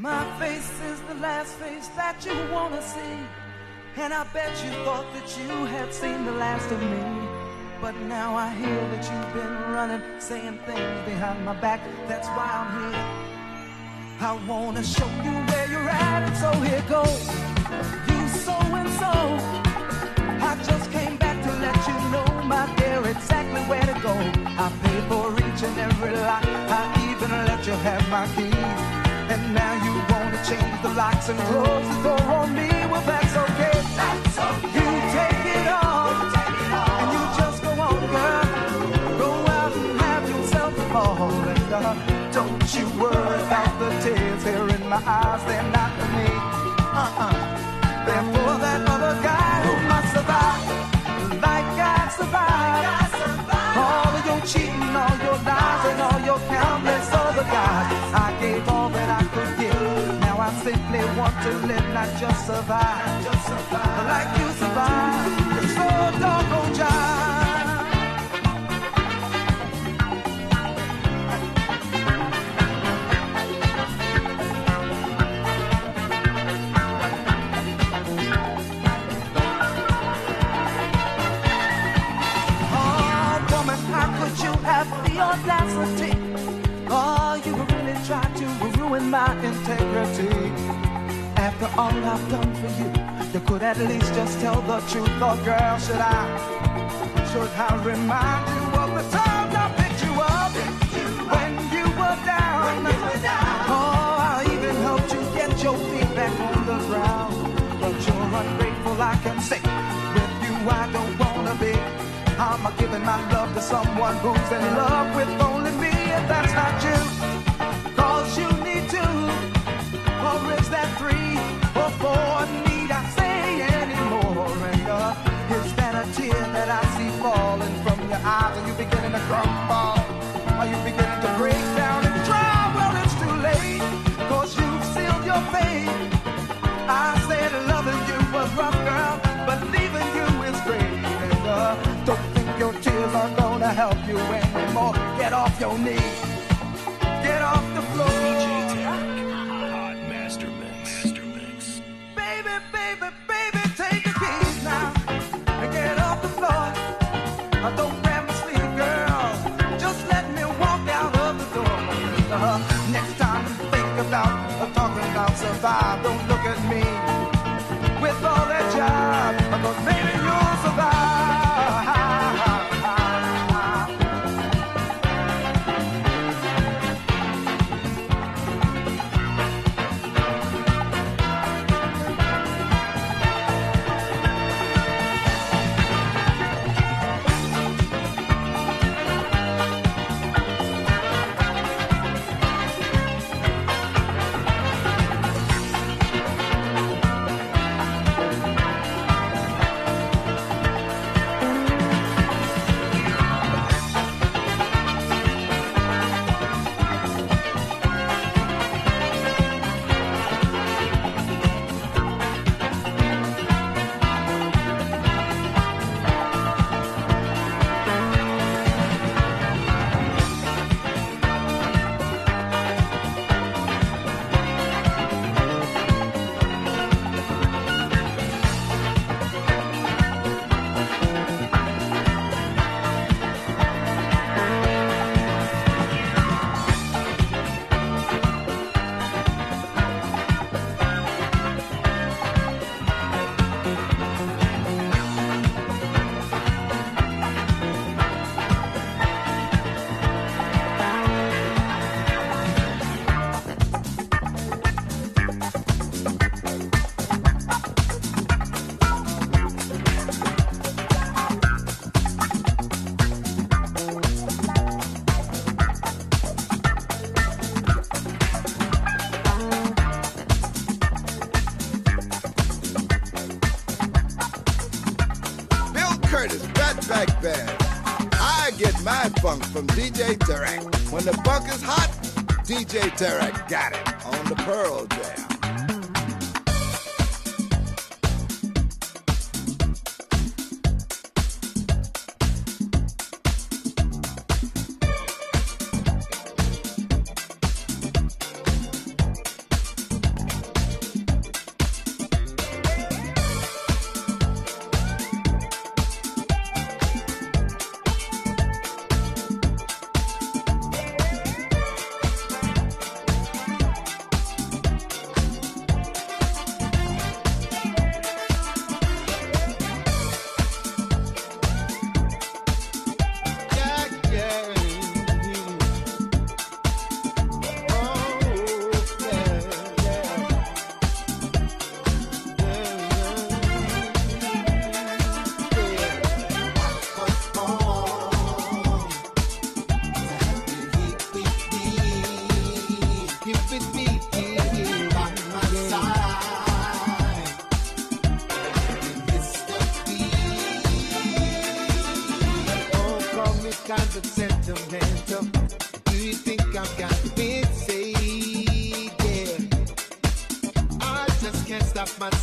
My face is the last face that you wanna see. And I bet you thought that you had seen the last of me. But now I hear that you've been running, saying things behind my back. That's why I'm here. I wanna show you where you're at, and so here goes. You so and so. I just came back to let you know, my dear, exactly where to go. I paid for each and every lock. I even let you have my keys. And now you wanna change the locks and close the door on me. Well, that's okay. That's okay. You take it on. And you just go on, girl. Go out and have yourself a ball. And uh, don't you worry about the tears here in my eyes. They're not for me. Uh-uh. They're for that other guy who must survive. Like I survived. All of your cheating, all survive. Just survive. Like you survive. So doggone jive. After all I've done for you, you could at least just tell the truth. Oh, girl, should I? Should I remind you of the times I picked you up when you were down? Oh, I even helped you get your feet back on the ground. But you're ungrateful, I can say. With you, I don't wanna be. I'm giving my love to someone who's in love with you anymore. Get off your knees,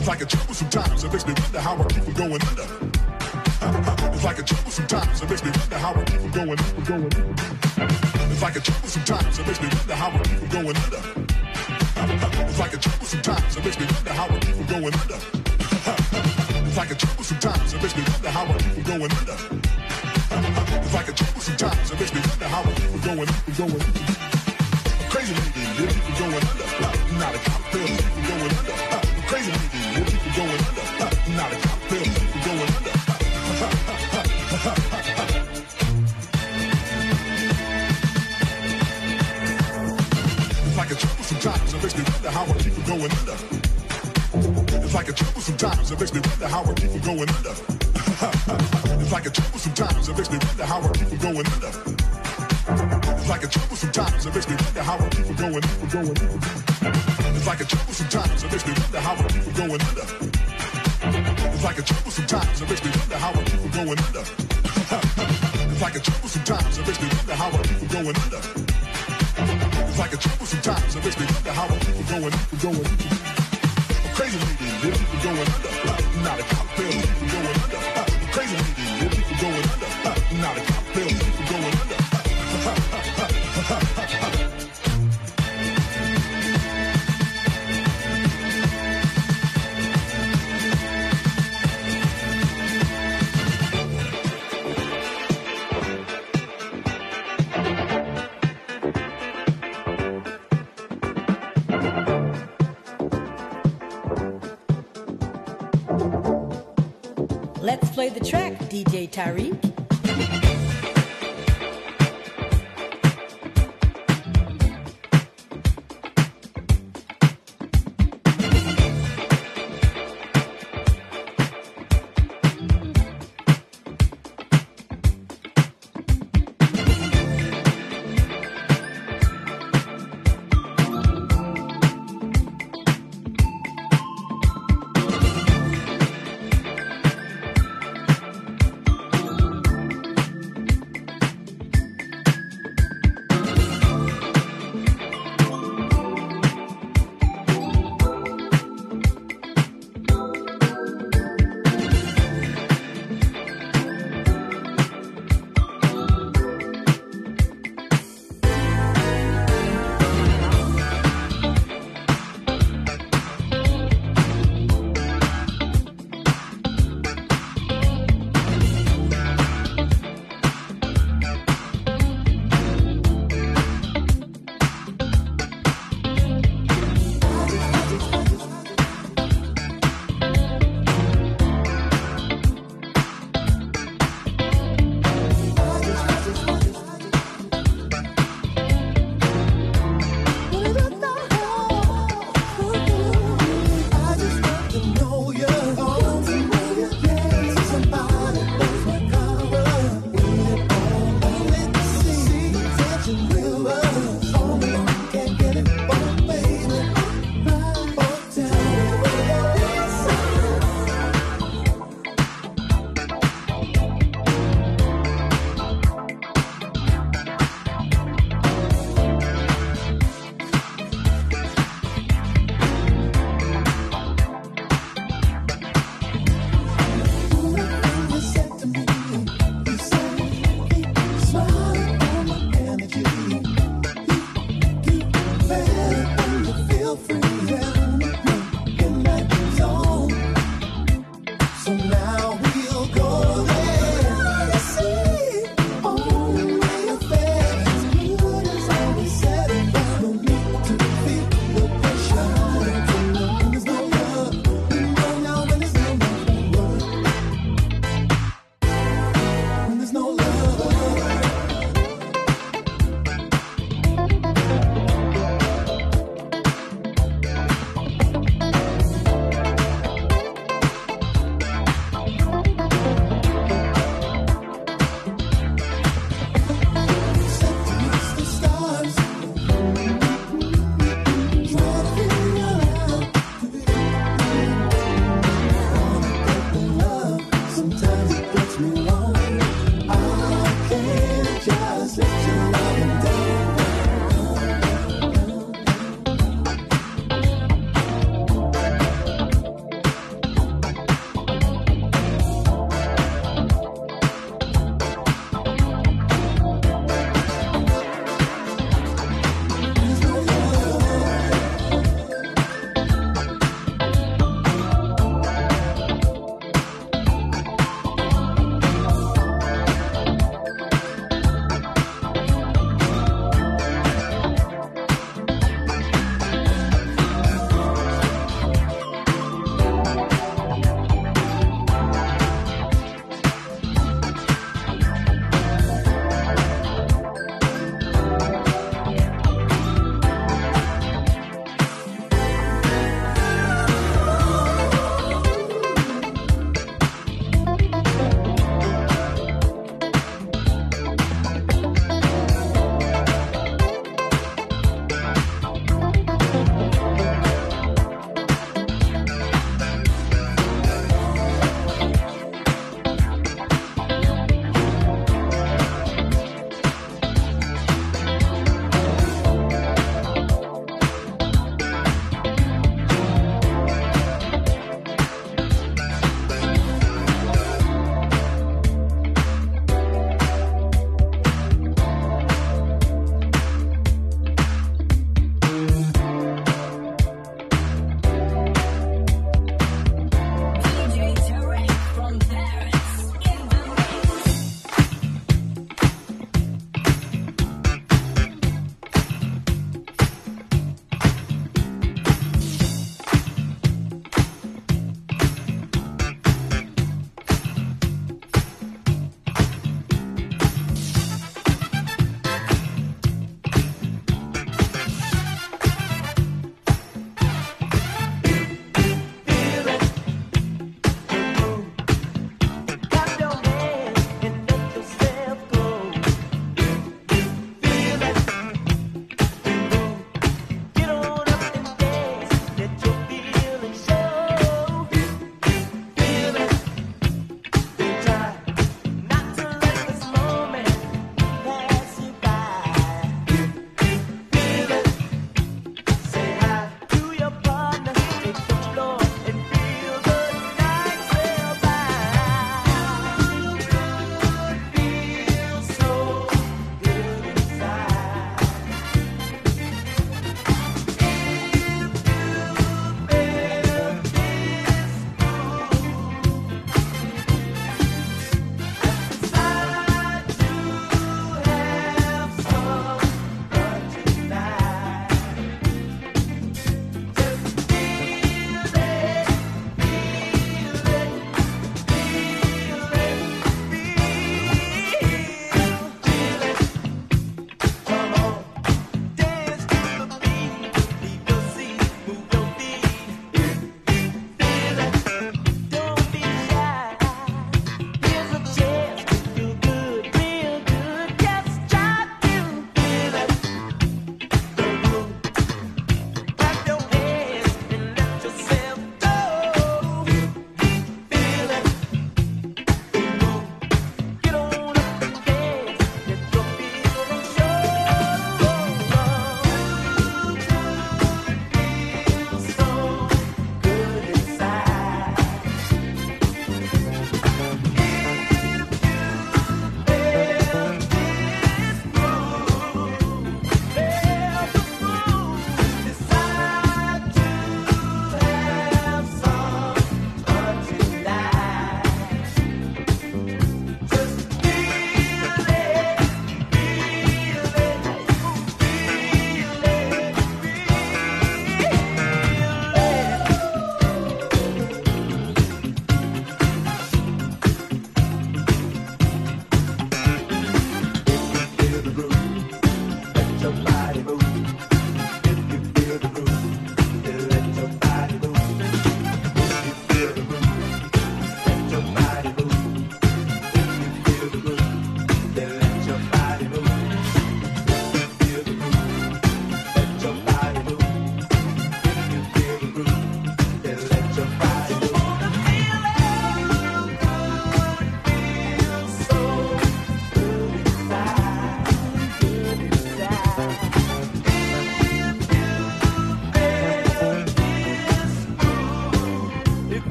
It's like a trouble sometimes. It makes me wonder how I keep from going under. It's like a trouble sometimes. It makes me wonder how I keep from going under. Going. It's like a trouble sometimes. It makes me wonder how I keep from going under. It's like a trouble sometimes. It makes me wonder how I keep from going under. It's like a trouble sometimes. It makes me wonder how I keep from going under. It's like a trouble sometimes. It makes me wonder how I keep from going under. Going. Crazy lady, yeah, keep from going under. Not a cop, feel keep from going under. Crazy lady, going under. Not a cop, feel going under. It's like a trouble sometimes. It makes me wonder how I keep from going under. It's like a trouble sometimes. It makes me wonder how I keep from going under. It's like a trouble sometimes. It makes me wonder how I keep from going under. It's like a trouble sometimes. It makes me wonder how I keep from going under. Going under. It's like a trouble sometimes. It makes me wonder how I keep from going under. It's like a trouble sometimes. It makes me wonder how I keep from going under. It's like a trouble sometimes. It makes me wonder how I keep from going under. It's like a trouble sometimes. It makes me wonder how I keep from going under. Going under. Crazy lady, keep from going under. Not a cop, Tarek.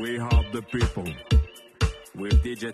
We help the people with DJ